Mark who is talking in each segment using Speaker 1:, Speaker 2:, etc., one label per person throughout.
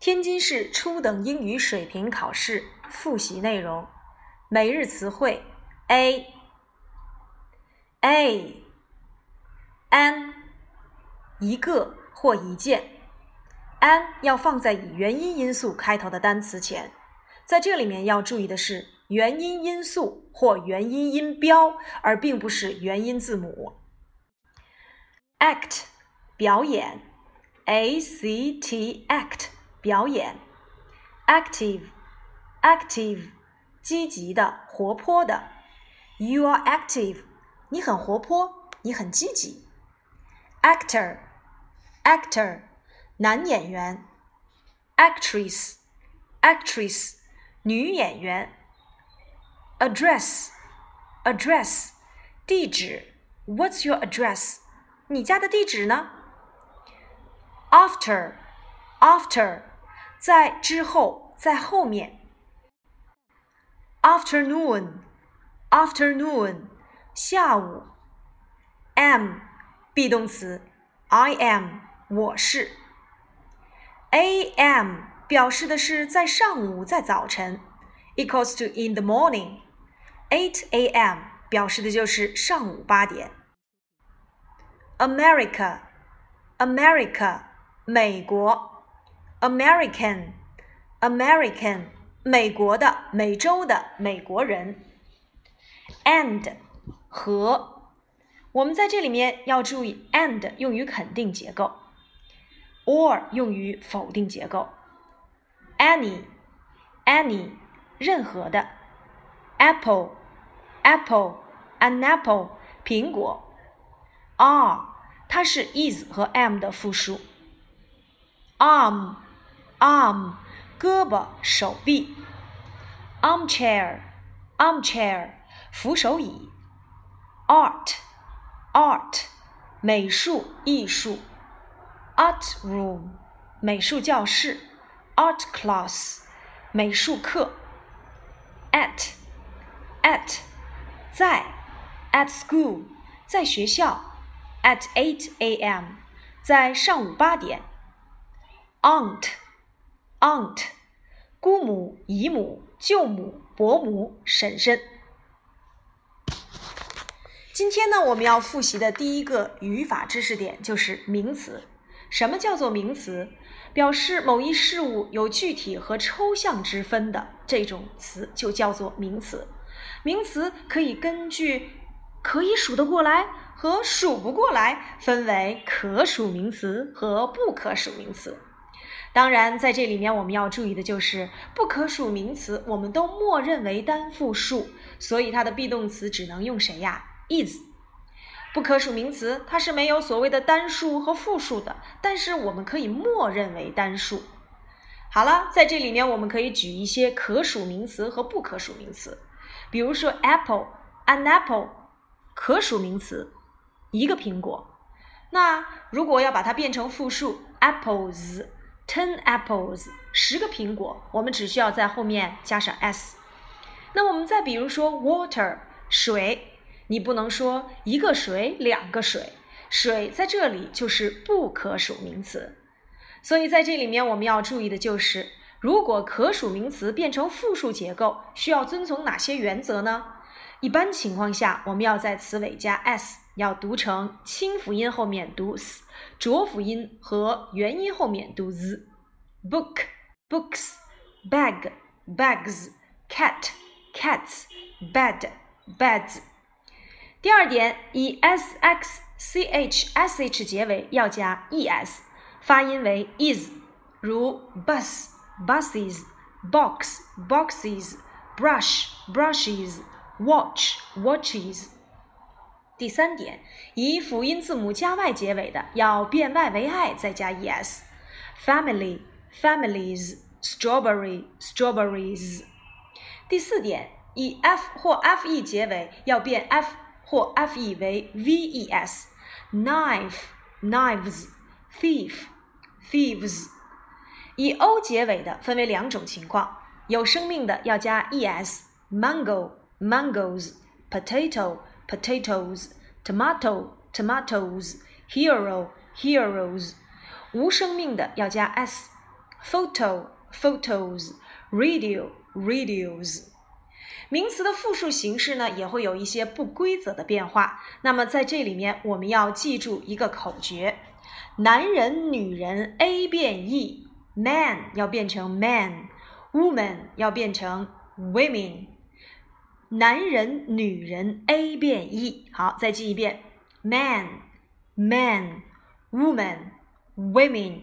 Speaker 1: 天津市初等英语水平考试复习内容：每日词汇。A a an 一个或一件，an 要放在以元音因素开头的单词前，在这里面要注意的是元音因素或元音音标，而并不是元音字母。act 表演，a c t act。表演，active，active，积极的、活泼的。You are active，你很活泼，你很积极。Actor，actor，男演员。Actress，actress，女演员。Address，address，地址。What's your address？你家的地址呢？After，after。 在之后，在后面。Afternoon，afternoon，下午。Am，be 动词，I am，我是。A.M. 表示的是在上午，在早晨，equals to in the morning。Eight A.M. 表示的就是上午八点。America，America，美国。American, American，美国的、美洲的美国人。And 和，我们在这里面要注意，and 用于肯定结构，or 用于否定结构。Any, any，任何的。Apple, apple, an apple，苹果。Are，它是 is 和 am 的复数。Arm。 arm 胳膊手臂，armchair armchair 扶手椅，art art 美术艺术，art room 美术教室，art class 美术课，at at 在，at school 在学校，at eight a.m. 在上午八点，aunt aunt，姑母、姨母、舅母、伯母、婶婶。今天呢，我们要复习的第一个语法知识点就是名词。什么叫做名词？表示某一事物有具体和抽象之分的这种词就叫做名词。名词可以根据可以数得过来和数不过来，分为可数名词和不可数名词。当然，在这里面我们要注意的就是不可数名词，我们都默认为单复数，所以它的 be 动词只能用谁呀？is。不可数名词它是没有所谓的单数和复数的，但是我们可以默认为单数。好了，在这里面我们可以举一些可数名词和不可数名词，比如说 apple，an apple，可数名词，一个苹果。那如果要把它变成复数，apples。Ten apples，十个苹果，我们只需要在后面加上 s。那我们再比如说 water，水，你不能说一个水，两个水，水在这里就是不可数名词。所以在这里面我们要注意的就是，如果可数名词变成复数结构，需要遵从哪些原则呢？一般情况下，我们要在词尾加 s，要读成清辅音后面读 s，浊辅音和元音后面读 z。book books bag bags cat cats bed beds。第二点，以 s x c h s h 结尾要加 e s，发音为 is，如 bus buses box boxes brush brushes。watch watches。第三点，以辅音字母加 y 结尾的，要变 y 为 i，再加 es。family families strawberry strawberries。第四点，以 f 或 fe 结尾，要变 f 或 fe 为 ves。knife knives thief thieves。以 o 结尾的分为两种情况，有生命的要加 es。mango mangoes, potato, potatoes, tomato, tomatoes, hero, heroes。无生命的要加 s。 photo photos radio radios。名词的复数形式呢，也会有一些不规则的变化。那么在这里面，我们要记住一个口诀：男人、女人 A 变 E，man 要变成 man，woman 要变成 women。 男人、女人 A 变 E。好，再记一遍：man，man，woman，women。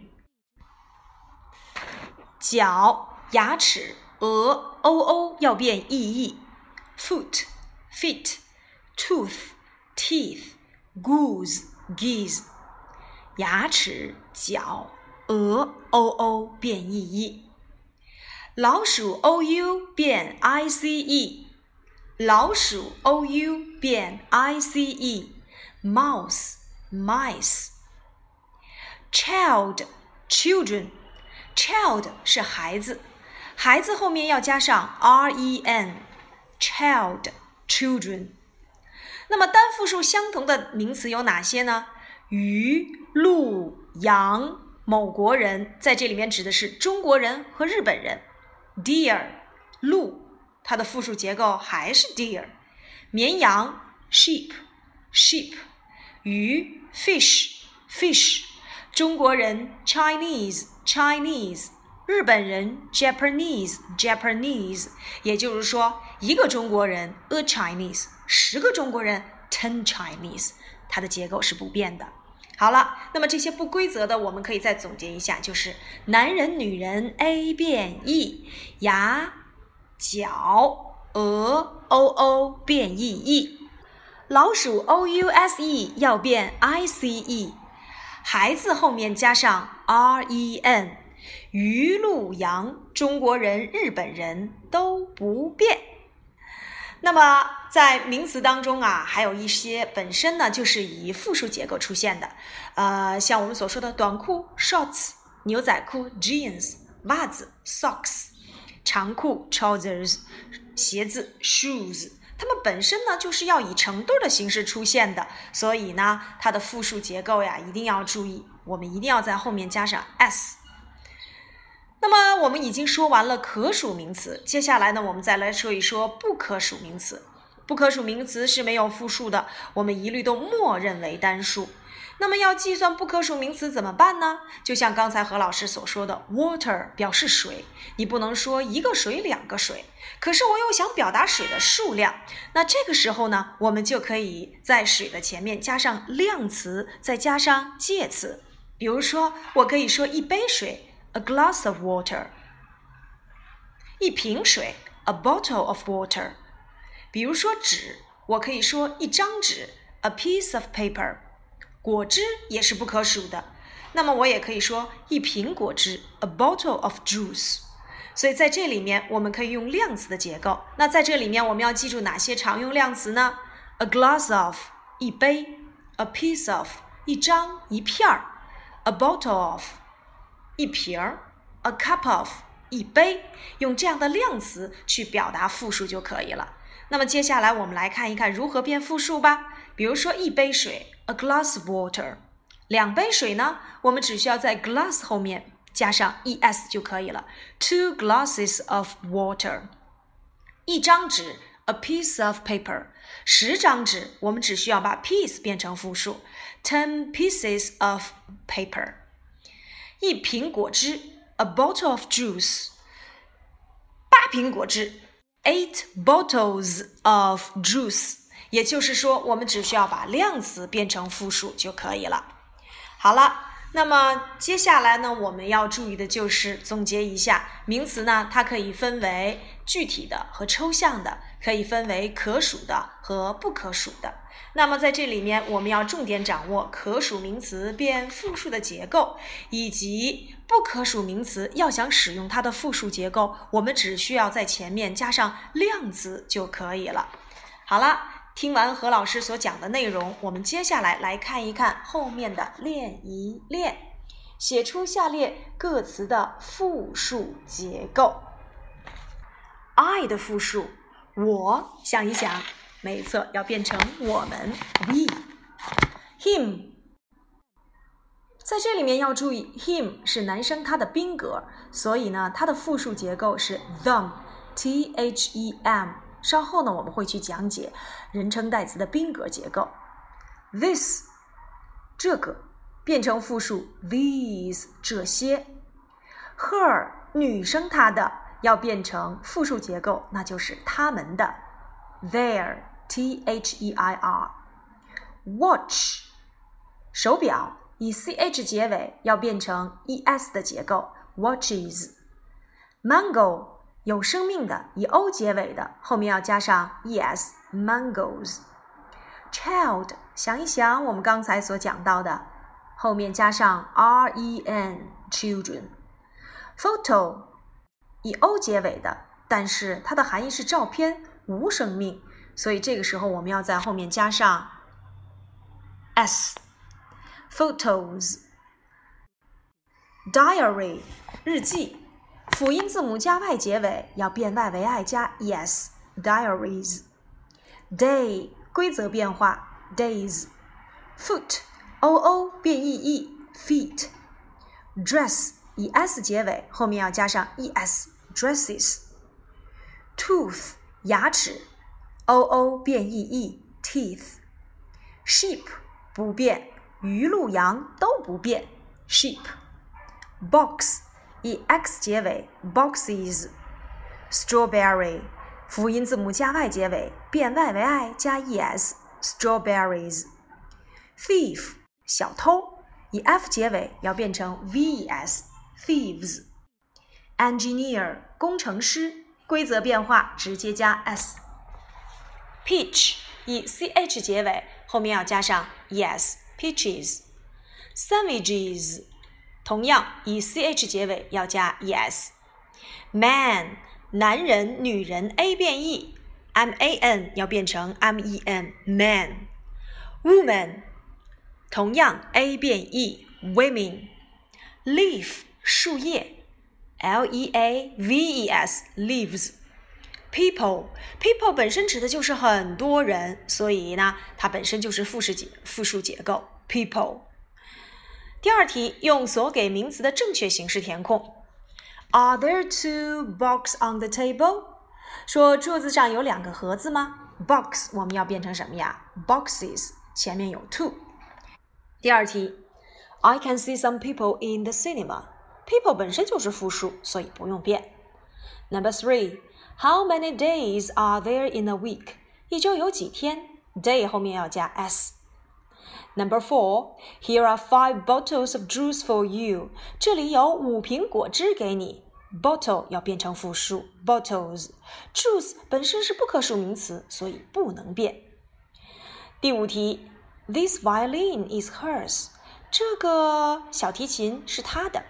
Speaker 1: 脚、牙齿。鹅 o o 要变 e e，foot feet tooth teeth goose geese，牙齿脚鹅 o o 变 e e，老鼠 o u 变 i c e，老鼠 o u 变 i c e，mouse mice，child children child 是孩子。孩子后面要加上 r e n，child children。那么单复数相同的名词有哪些呢？鱼、鹿、羊。某国人在这里面指的是中国人和日本人。deer 鹿，它的复数结构还是 deer。绵羊 sheep sheep。鱼 fish fish。中国人 Chinese Chinese。日本人 Japanese Japanese，也就是说，一个中国人 a Chinese，十个中国人 ten Chinese，它的结构是不变的。好了，那么这些不规则的，我们可以再总结一下，就是男人、女人 a 变 e，牙、脚、鹅 o o 变 e e，老鼠 o u s e 要变 i c e，孩子后面加上 r e n。鱼、鹿、羊，中国人、日本人都不变。那么在名词当中啊，还有一些本身呢就是以复数结构出现的，呃，像我们所说的短裤 shorts、牛仔裤 jeans、袜子 socks、长裤 trousers、鞋子 shoes，它们本身呢就是要以成对的形式出现的，所以呢，它的复数结构呀一定要注意，我们一定要在后面加上 s。那么我们已经说完了可数名词，接下来呢，我们再来说一说不可数名词。不可数名词是没有复数的，我们一律都默认为单数。那么要计算不可数名词怎么办呢？就像刚才何老师所说的，water 表示水，你不能说一个水、两个水。可是我又想表达水的数量，那这个时候呢，我们就可以在水的前面加上量词，再加上介词。比如说，我可以说一杯水。a glass of water，一瓶水，a bottle of water。比如说纸，我可以说一张纸，a piece of paper。果汁也是不可数的，那么我也可以说一瓶果汁，a bottle of juice。所以在这里面，我们可以用量词的结构。那在这里面，我们要记住哪些常用量词呢？a glass of 一杯，a piece of 一张一片儿，a bottle of。一瓶儿，a cup of，一杯，用这样的量词去表达复数就可以了。那么接下来我们来看一看如何变复数吧。比如说一杯水，a glass of water。两杯水呢，我们只需要在 glass 后面加上 es 就可以了，two glasses of water。一张纸，a piece of paper。十张纸，我们只需要把 piece 变成复数，ten pieces of paper。一瓶果汁，a bottle of juice。八瓶果汁，eight bottles of juice。 也就是说，我们只需要把量词变成复数就可以了。好了。那么接下来呢，我们要注意的就是总结一下名词呢，它可以分为具体的和抽象的，可以分为可数的和不可数的。那么在这里面，我们要重点掌握可数名词变复数的结构，以及不可数名词要想使用它的复数结构，我们只需要在前面加上量词就可以了。好了。听完何老师所讲的内容，我们接下来来看一看后面的练一练，写出下列各词的复数结构。I 的复数，我想一想，没错，要变成我们，we；him，在这里面要注意，him 是男生他的宾格，所以呢，它的复数结构是 them，t h e m。稍后呢，我们会去讲解人称代词的宾格结构。this 这个变成复数 these 这些，her 女生她的要变成复数结构，那就是他们的 their t h e i r。watch 手表。以 ch 结尾要变成 es 的结构，watches。mango 有生命的，以 o 结尾的，后面要加上 es，mangoes。child 想一想我们刚才所讲到的，后面加上 ren，children。photo 以 o 结尾的，但是它的含义是照片，无生命，所以这个时候我们要在后面加上 s。photos, diary 日记，辅音字母加 y 结尾要变 y 为 i 加 es diaries。day 规则变化 days。foot o o 变 e e feet。dress 以 s 结尾，后面要加上 es dresses。tooth 牙齿 o o 变 e e teeth。sheep 不变。鱼、鹿、羊都不变，sheep。box 以 x 结尾，boxes。strawberry 辅音字母加 y 结尾，变 y 为 i 加 es，strawberries。thief 小偷，以 f 结尾要变成 ves，thieves。engineer 工程师，规则变化直接加 s。peach 以 ch 结尾，后面要加上 es。peaches, sandwiches，同样以 ch 结尾，要加 es。man，男人、女人，a 变 e，m a n 要变成 m e n，man。woman，同样 a 变 e，women。leaf，树叶，l e a v e s，leaves。People，people 本身指的就是很多人，所以呢，它本身就是复式结复数结构。People。第二题，用所给名词的正确形式填空。Are there two boxes on the table？说桌子上有两个盒子吗？Box 我们要变成什么呀？Boxes 前面有 two。第二题，I can see some people in the cinema。People 本身就是复数，所以不用变。Number three。How many days are there in a week？一周有几天？Day 后面要加 s。 Number four, here are five bottles of juice for you。这里有五瓶果汁给你。Bottle 要变成复数，bottles。Juice 本身是不可数名词，所以不能变。第五题，This violin is hers。这个小提琴是她的。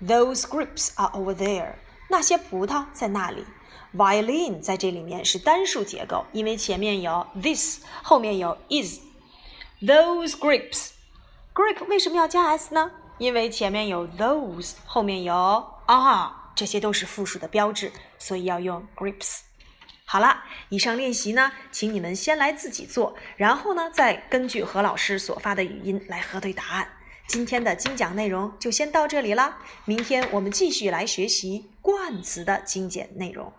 Speaker 1: Those grapes are over there。那些葡萄在那里。Violin 在这里面是单数结构，因为前面有 this，后面有 is。 Those grapes，grape 为什么要加 s 呢？因为前面有 those，后面有 are，这些都是复数的标志，所以要用 grapes。好了，以上练习呢，请你们先来自己做，然后呢，再根据何老师所发的语音来核对答案。今天的精讲内容就先到这里了，明天我们继续来学习冠词的精简内容。